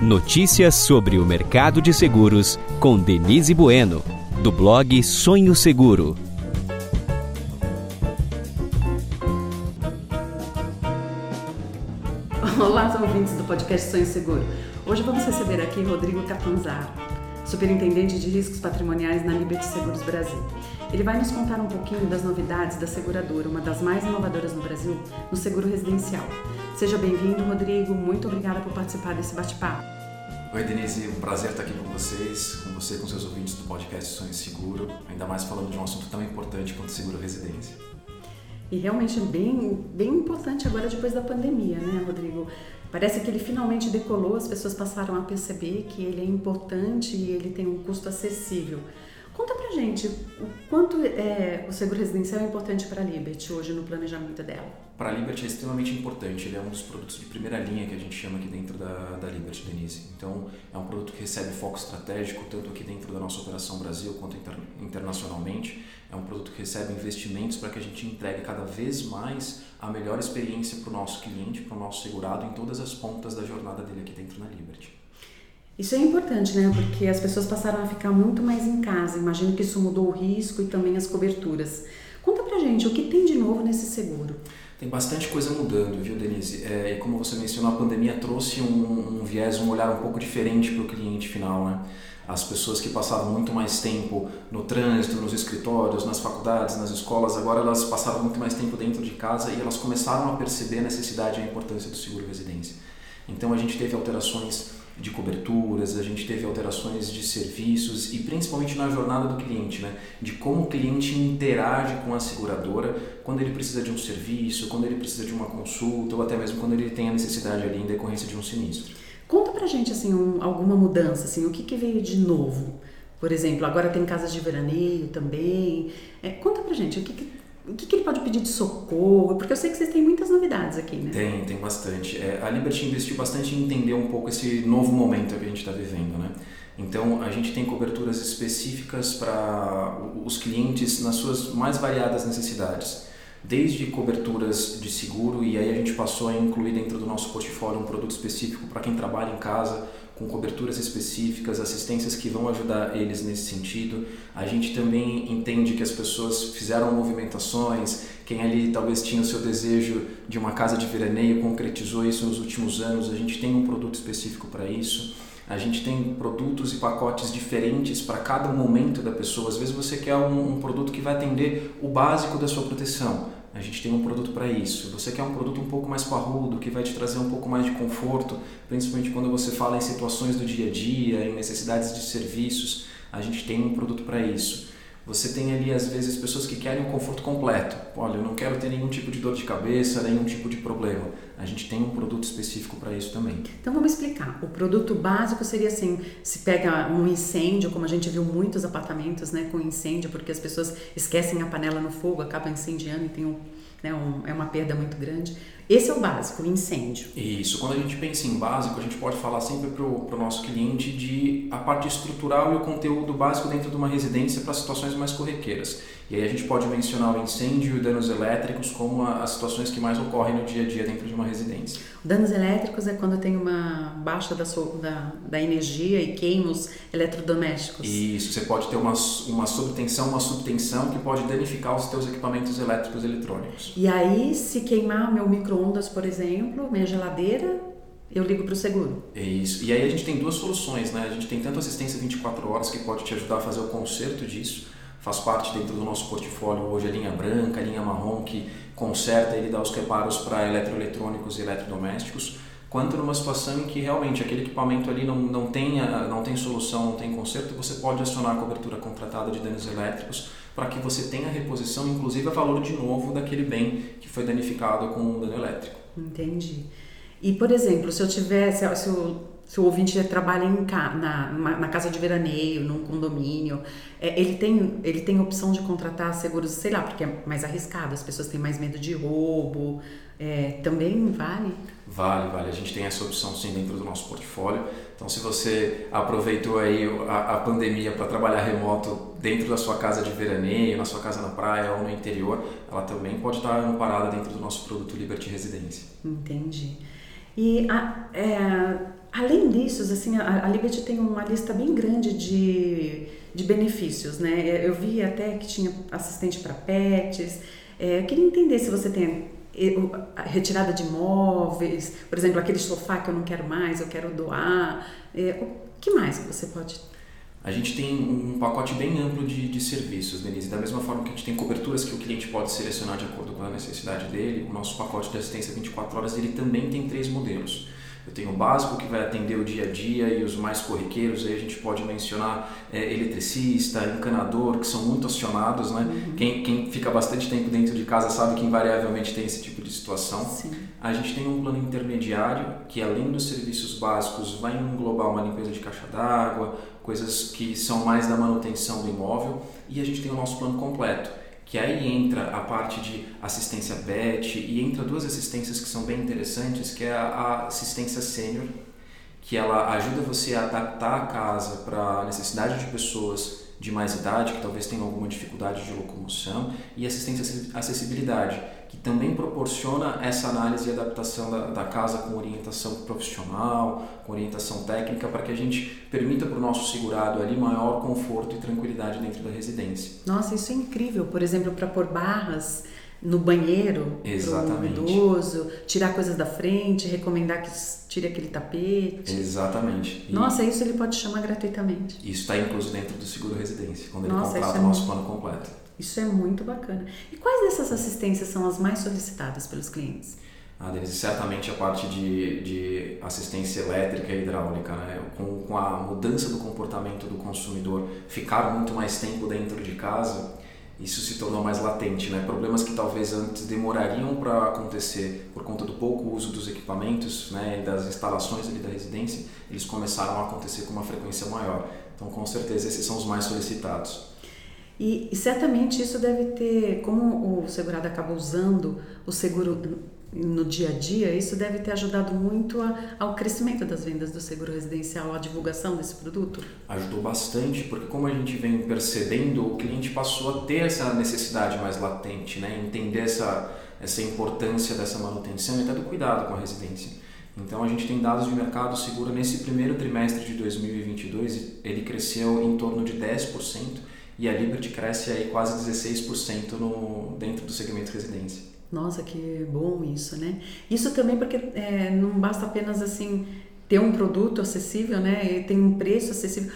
Notícias sobre o mercado de seguros com Denise Bueno, do blog Sonho Seguro. Olá, ouvintes do podcast Sonho Seguro. Hoje vamos receber aqui Rodrigo Catanzaro, superintendente de riscos patrimoniais na Liberty Seguros Brasil. Ele vai nos contar um pouquinho das novidades da seguradora, uma das mais inovadoras no Brasil, no seguro residencial. Seja bem-vindo, Rodrigo. Muito obrigada por participar desse bate-papo. Oi, Denise. Um prazer estar aqui com vocês, com você e com seus ouvintes do podcast Sonho Seguro, ainda mais falando de um assunto tão importante quanto seguro residência. E realmente é bem, bem importante agora depois da pandemia, né, Rodrigo? Parece que ele finalmente decolou, as pessoas passaram a perceber que ele é importante e ele tem um custo acessível. Conta pra gente o quanto é, o seguro residencial é importante para a Liberty hoje no planejamento dela. Para a Liberty é extremamente importante, ele é um dos produtos de primeira linha que a gente chama aqui dentro da, da Liberty, Denise. Então, é um produto que recebe foco estratégico, tanto aqui dentro da nossa operação Brasil quanto inter, internacionalmente. É um produto que recebe investimentos para que a gente entregue cada vez mais a melhor experiência para o nosso cliente, para o nosso segurado, em todas as pontas da jornada dele aqui dentro na Liberty. Isso é importante, né? Porque as pessoas passaram a ficar muito mais em casa. Imagino que isso mudou o risco e também as coberturas. Conta pra gente o que tem de novo nesse seguro. Tem bastante coisa mudando, viu, Denise? É, como você mencionou, a pandemia trouxe um, um viés, um olhar um pouco diferente para o cliente final, né? As pessoas que passavam muito mais tempo no trânsito, nos escritórios, nas faculdades, nas escolas, agora elas passavam muito mais tempo dentro de casa e elas começaram a perceber a necessidade e a importância do seguro residência. Então a gente teve alterações de coberturas, a gente teve alterações de serviços e principalmente na jornada do cliente, né? de como o cliente interage com a seguradora quando ele precisa de um serviço, quando ele precisa de uma consulta ou até mesmo quando ele tem a necessidade ali em decorrência de um sinistro. Conta pra gente assim um, alguma mudança, assim, o que, que veio de novo? Por exemplo, agora tem casas de veraneio também. É, conta pra gente o que, que o que, que, ele pode pedir de socorro? Porque eu sei que vocês têm muitas novidades aqui, né? Tem, tem bastante. É, a Liberty investiu bastante em entender um pouco esse novo momento que a gente está vivendo, né? Então, a gente tem coberturas específicas para os clientes nas suas mais variadas necessidades. Desde coberturas de seguro, e aí a gente passou a incluir dentro do nosso portfólio um produto específico para quem trabalha em casa, com coberturas específicas, assistências que vão ajudar eles nesse sentido. A gente também entende que as pessoas fizeram movimentações, quem ali talvez tinha o seu desejo de uma casa de veraneio concretizou isso nos últimos anos, a gente tem um produto específico para isso. A gente tem produtos e pacotes diferentes para cada momento da pessoa. Às vezes você quer um, um produto que vai atender o básico da sua proteção a gente tem um produto para isso. Você quer um produto um pouco mais parrudo, que vai te trazer um pouco mais de conforto, principalmente quando você fala em situações do dia a dia, em necessidades de serviços, a gente tem um produto para isso. Você tem ali, às vezes, pessoas que querem um conforto completo. Olha, eu não quero ter nenhum tipo de dor de cabeça, nenhum tipo de problema. A gente tem um produto específico para isso também. Então vamos explicar. O produto básico seria assim: se pega um incêndio, como a gente viu muitos apartamentos né, com incêndio, porque as pessoas esquecem a panela no fogo, acabam incendiando e tem um, né, um, é uma perda muito grande. Esse é o básico, o incêndio. Isso. Quando a gente pensa em básico, a gente pode falar sempre para o nosso cliente de a parte estrutural e o conteúdo básico dentro de uma residência para situações mais corriqueiras. E aí a gente pode mencionar o incêndio e danos elétricos como as situações que mais ocorrem no dia a dia dentro de uma residência. Danos elétricos é quando tem uma baixa da, da, da energia e queima os eletrodomésticos. Isso, você pode ter uma, uma subtensão, uma subtensão que pode danificar os seus equipamentos elétricos e eletrônicos. E aí, se queimar meu micro-ondas, por exemplo, minha geladeira, eu ligo para o seguro. É isso. E aí a gente tem duas soluções, né? A gente tem tanto assistência 24 horas que pode te ajudar a fazer o conserto disso, faz parte dentro do nosso portfólio hoje a linha branca, a linha marrom, que conserta e dá os reparos para eletroeletrônicos e eletrodomésticos, quanto numa situação em que realmente aquele equipamento ali não, não, tem, não tem solução, não tem conserto, você pode acionar a cobertura contratada de danos elétricos para que você tenha reposição, inclusive a valor de novo daquele bem que foi danificado com um dano elétrico. Entendi. E, por exemplo, se eu tivesse, se o, se o ouvinte trabalha em, na, na casa de veraneio, num condomínio, é, ele, tem, ele tem opção de contratar seguros, sei lá, porque é mais arriscado, as pessoas têm mais medo de roubo, é, também vale? Vale, vale. A gente tem essa opção sim dentro do nosso portfólio. Então, se você aproveitou aí a, a pandemia para trabalhar remoto dentro da sua casa de veraneio, na sua casa na praia ou no interior, ela também pode estar amparada dentro do nosso produto Liberty Residência. Entendi. E a, é, além disso, assim, a, a Liberty tem uma lista bem grande de, de benefícios, né? Eu vi até que tinha assistente para pets. É, eu queria entender se você tem retirada de móveis, por exemplo, aquele sofá que eu não quero mais, eu quero doar. É, o que mais você pode a gente tem um pacote bem amplo de, de serviços, Denise. Da mesma forma que a gente tem coberturas que o cliente pode selecionar de acordo com a necessidade dele, o nosso pacote de assistência 24 horas ele também tem três modelos. Eu tenho o básico que vai atender o dia a dia e os mais corriqueiros, aí a gente pode mencionar é, eletricista, encanador, que são muito acionados, né? Uhum. Quem, quem fica bastante tempo dentro de casa sabe que invariavelmente tem esse tipo de situação. Sim. A gente tem um plano intermediário que além dos serviços básicos vai englobar uma limpeza de caixa d'água, coisas que são mais da manutenção do imóvel e a gente tem o nosso plano completo que aí entra a parte de assistência BET e entra duas assistências que são bem interessantes, que é a assistência sênior, que ela ajuda você a adaptar a casa para a necessidade de pessoas de mais idade, que talvez tenham alguma dificuldade de locomoção, e assistência acessibilidade, também proporciona essa análise e adaptação da, da casa com orientação profissional, com orientação técnica, para que a gente permita para o nosso segurado ali maior conforto e tranquilidade dentro da residência. Nossa, isso é incrível. Por exemplo, para pôr barras no banheiro Exatamente. do idoso, tirar coisas da frente, recomendar que tire aquele tapete. Exatamente. E Nossa, isso ele pode chamar gratuitamente. Isso está incluso dentro do seguro residência, quando ele Nossa, contrata é o nosso plano completo. Isso é muito bacana. E quais dessas assistências são as mais solicitadas pelos clientes? Ah, Denise, certamente a parte de, de assistência elétrica e hidráulica, né? com, com a mudança do comportamento do consumidor, ficar muito mais tempo dentro de casa, isso se tornou mais latente, né? Problemas que talvez antes demorariam para acontecer por conta do pouco uso dos equipamentos, né, e das instalações ali da residência, eles começaram a acontecer com uma frequência maior. Então, com certeza, esses são os mais solicitados. E, e certamente isso deve ter, como o segurado acaba usando o seguro no dia a dia, isso deve ter ajudado muito a, ao crescimento das vendas do seguro residencial, à divulgação desse produto? Ajudou bastante, porque como a gente vem percebendo, o cliente passou a ter essa necessidade mais latente, né? entender essa, essa importância dessa manutenção e até do cuidado com a residência. Então a gente tem dados de mercado seguro nesse primeiro trimestre de 2022, ele cresceu em torno de 10% e a Liberty cresce aí quase 16% no, dentro do segmento residência. Nossa, que bom isso, né? Isso também porque é, não basta apenas assim ter um produto acessível, né? E tem um preço acessível.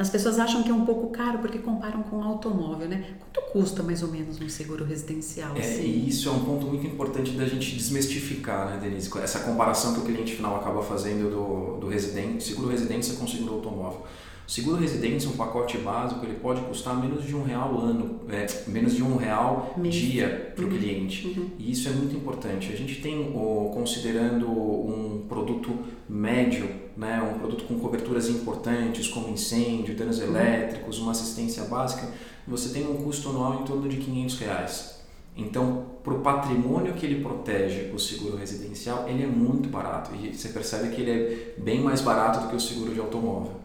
As pessoas acham que é um pouco caro porque comparam com um automóvel, né? Quanto custa mais ou menos um seguro residencial? É, assim? e isso é um ponto muito importante da gente desmistificar, né, Denise? Essa comparação que o cliente final acaba fazendo do, do residente, seguro residência com seguro automóvel. Seguro residência, um pacote básico, ele pode custar menos de um real ano, é, menos de um real dia para o uhum. cliente. Uhum. E isso é muito importante. A gente tem, oh, considerando um produto médio, né, um produto com coberturas importantes, como incêndio, danos uhum. elétricos, uma assistência básica, você tem um custo anual em torno de 500 reais. Então, para o patrimônio que ele protege, o seguro residencial, ele é muito barato. E você percebe que ele é bem mais barato do que o seguro de automóvel.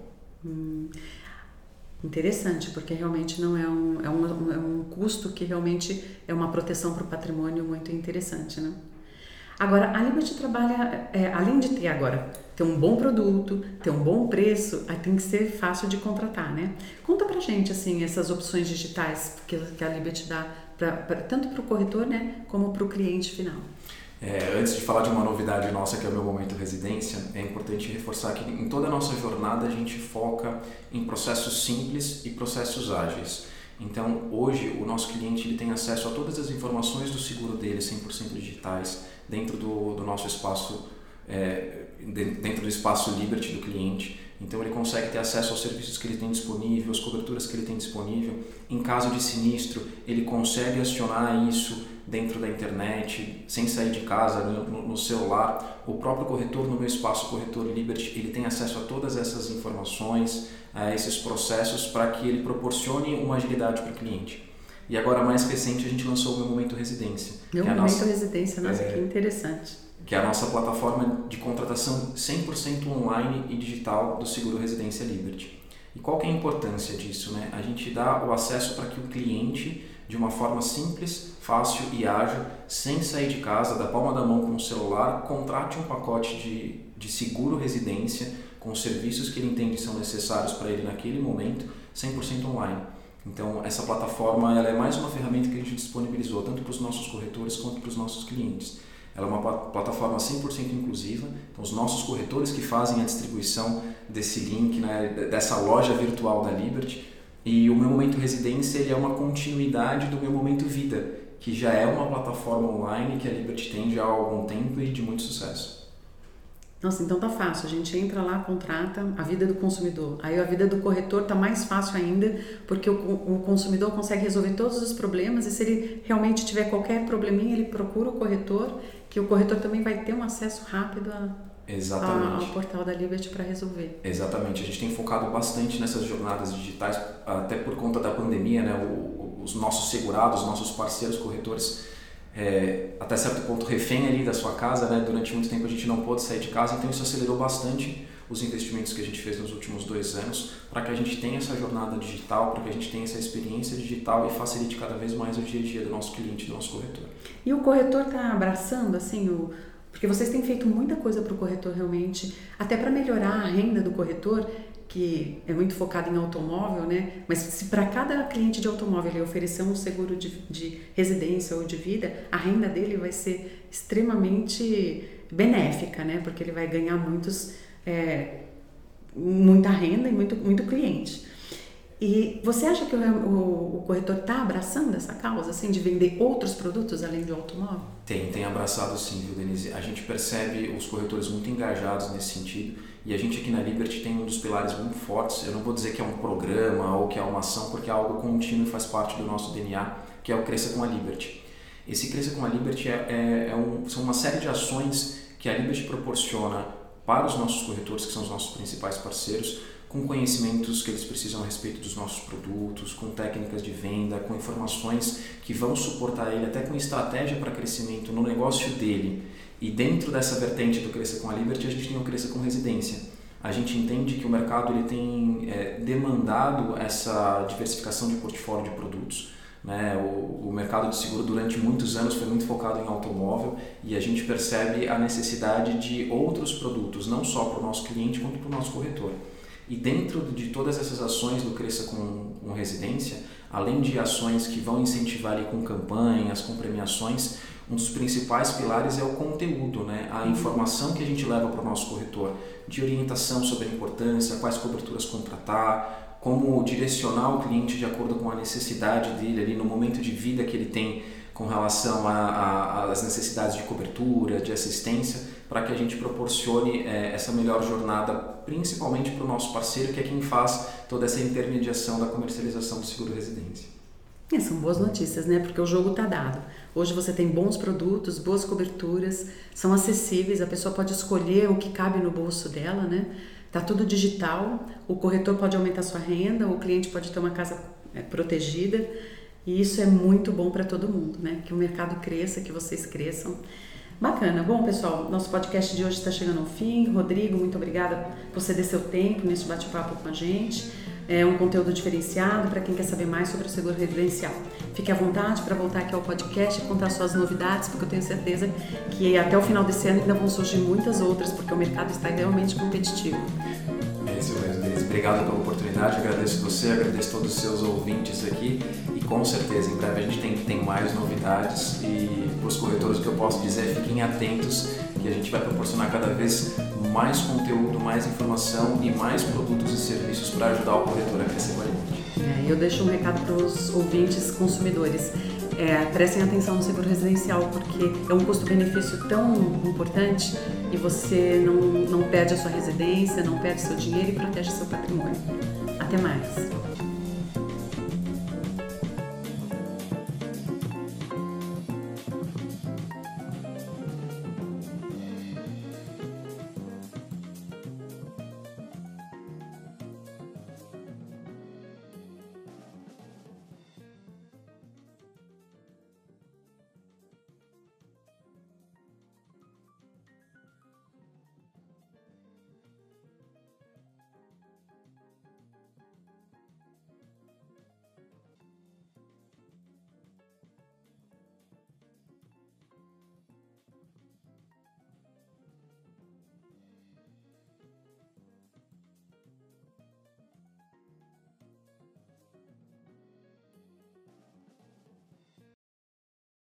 Hum, interessante, porque realmente não é um, é um, é um custo que realmente é uma proteção para o patrimônio muito interessante, né? Agora, a Liberty trabalha, é, além de ter agora, ter um bom produto, ter um bom preço, aí tem que ser fácil de contratar, né? Conta pra gente, assim, essas opções digitais que, que a Liberty dá pra, pra tanto para o corretor, né, como para o cliente final. É, antes de falar de uma novidade nossa que é o meu momento residência, é importante reforçar que em toda a nossa jornada a gente foca em processos simples e processos ágeis. Então, hoje o nosso cliente ele tem acesso a todas as informações do seguro dele 100% digitais dentro do, do nosso espaço, é, dentro do espaço Liberty do cliente. Então ele consegue ter acesso aos serviços que ele tem disponível, às coberturas que ele tem disponível. Em caso de sinistro, ele consegue acionar isso dentro da internet, sem sair de casa, no, no, celular. O próprio corretor, no meu espaço Corretor Liberty, ele tem acesso a todas essas informações, a esses processos, para que ele proporcione uma agilidade para o cliente. E agora, mais recente, a gente lançou o Meu Momento Residência. Meu Momento nossa, Residência, nossa, é, que interessante. Que é a nossa plataforma de contratação 100% online e digital do Seguro Residência Liberty. E qual que é a importância disso? Né? A gente dá o acesso para que o cliente de uma forma simples, fácil e ágil, sem sair de casa, da palma da mão com o celular, contrate um pacote de, de seguro residência com os serviços que ele entende são necessários para ele naquele momento, 100% online. Então, essa plataforma ela é mais uma ferramenta que a gente disponibilizou tanto para os nossos corretores quanto para os nossos clientes. Ela é uma plataforma 100% inclusiva, então os nossos corretores que fazem a distribuição desse link, né, dessa loja virtual da Liberty, e o meu momento residência ele é uma continuidade do meu momento vida, que já é uma plataforma online que a Liberty tem já há algum tempo e de muito sucesso. Nossa, então tá fácil. A gente entra lá, contrata a vida do consumidor. Aí a vida do corretor tá mais fácil ainda, porque o, o consumidor consegue resolver todos os problemas e se ele realmente tiver qualquer probleminha, ele procura o corretor, que o corretor também vai ter um acesso rápido a, Exatamente. ao portal da Liberty para resolver. Exatamente. A gente tem focado bastante nessas jornadas digitais, até por conta da pandemia, né? O, os nossos segurados, nossos parceiros corretores, é, até certo ponto refém ali da sua casa, né? Durante muito tempo a gente não pôde sair de casa, então isso acelerou bastante os investimentos que a gente fez nos últimos dois anos para que a gente tenha essa jornada digital, para que a gente tenha essa experiência digital e facilite cada vez mais o dia a dia do nosso cliente, do nosso corretor. E o corretor está abraçando assim o porque vocês têm feito muita coisa para o corretor realmente, até para melhorar a renda do corretor, que é muito focado em automóvel, né? Mas se para cada cliente de automóvel ele oferecer um seguro de, de residência ou de vida, a renda dele vai ser extremamente benéfica, né? Porque ele vai ganhar muitos, é, muita renda e muito, muito cliente. E você acha que o, o, o corretor está abraçando essa causa, assim, de vender outros produtos além de automóvel? Tem, tem abraçado sim, viu, Denise? A gente percebe os corretores muito engajados nesse sentido e a gente aqui na Liberty tem um dos pilares muito fortes. Eu não vou dizer que é um programa ou que é uma ação, porque é algo contínuo e faz parte do nosso DNA, que é o Cresça com a Liberty. Esse Cresça com a Liberty é, é, é um, são uma série de ações que a Liberty proporciona para os nossos corretores, que são os nossos principais parceiros, com conhecimentos que eles precisam a respeito dos nossos produtos, com técnicas de venda, com informações que vão suportar ele até com estratégia para crescimento no negócio dele. E dentro dessa vertente do Crescer com a Liberty, a gente tem o Crescer com Residência. A gente entende que o mercado ele tem é, demandado essa diversificação de portfólio de produtos. Né? O, o mercado de seguro durante muitos anos foi muito focado em automóvel e a gente percebe a necessidade de outros produtos, não só para o nosso cliente, quanto para o nosso corretor. E dentro de todas essas ações do Cresça com, com Residência, além de ações que vão incentivar ali com campanhas, com premiações, um dos principais pilares é o conteúdo, né? a informação que a gente leva para o nosso corretor, de orientação sobre a importância, quais coberturas contratar, como direcionar o cliente de acordo com a necessidade dele ali no momento de vida que ele tem com relação às necessidades de cobertura, de assistência, para que a gente proporcione é, essa melhor jornada, principalmente para o nosso parceiro, que é quem faz toda essa intermediação da comercialização do seguro residência. É, são boas notícias, né? Porque o jogo está dado. Hoje você tem bons produtos, boas coberturas, são acessíveis, a pessoa pode escolher o que cabe no bolso dela, né? Tá tudo digital, o corretor pode aumentar sua renda, o cliente pode ter uma casa é, protegida. E isso é muito bom para todo mundo, né? Que o mercado cresça, que vocês cresçam. Bacana. Bom, pessoal, nosso podcast de hoje está chegando ao fim. Rodrigo, muito obrigada por ceder seu tempo nesse bate-papo com a gente. É um conteúdo diferenciado para quem quer saber mais sobre o seguro residencial. Fique à vontade para voltar aqui ao podcast e contar suas novidades, porque eu tenho certeza que até o final desse ano ainda vão surgir muitas outras, porque o mercado está realmente competitivo. É isso mesmo. Obrigado pela oportunidade, agradeço você, agradeço todos os seus ouvintes aqui com certeza, em breve a gente tem, tem mais novidades e para os corretores o que eu posso dizer é fiquem atentos que a gente vai proporcionar cada vez mais conteúdo, mais informação e mais produtos e serviços para ajudar o corretor a crescer com. É, eu deixo um recado para os ouvintes consumidores. É, prestem atenção no seguro residencial, porque é um custo-benefício tão importante e você não, não perde a sua residência, não perde seu dinheiro e protege seu patrimônio. Até mais!